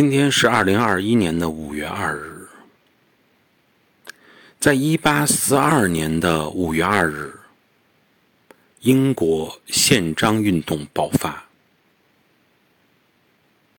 今天是二零二一年的五月二日。在一八四二年的五月二日英国宪章运动爆发。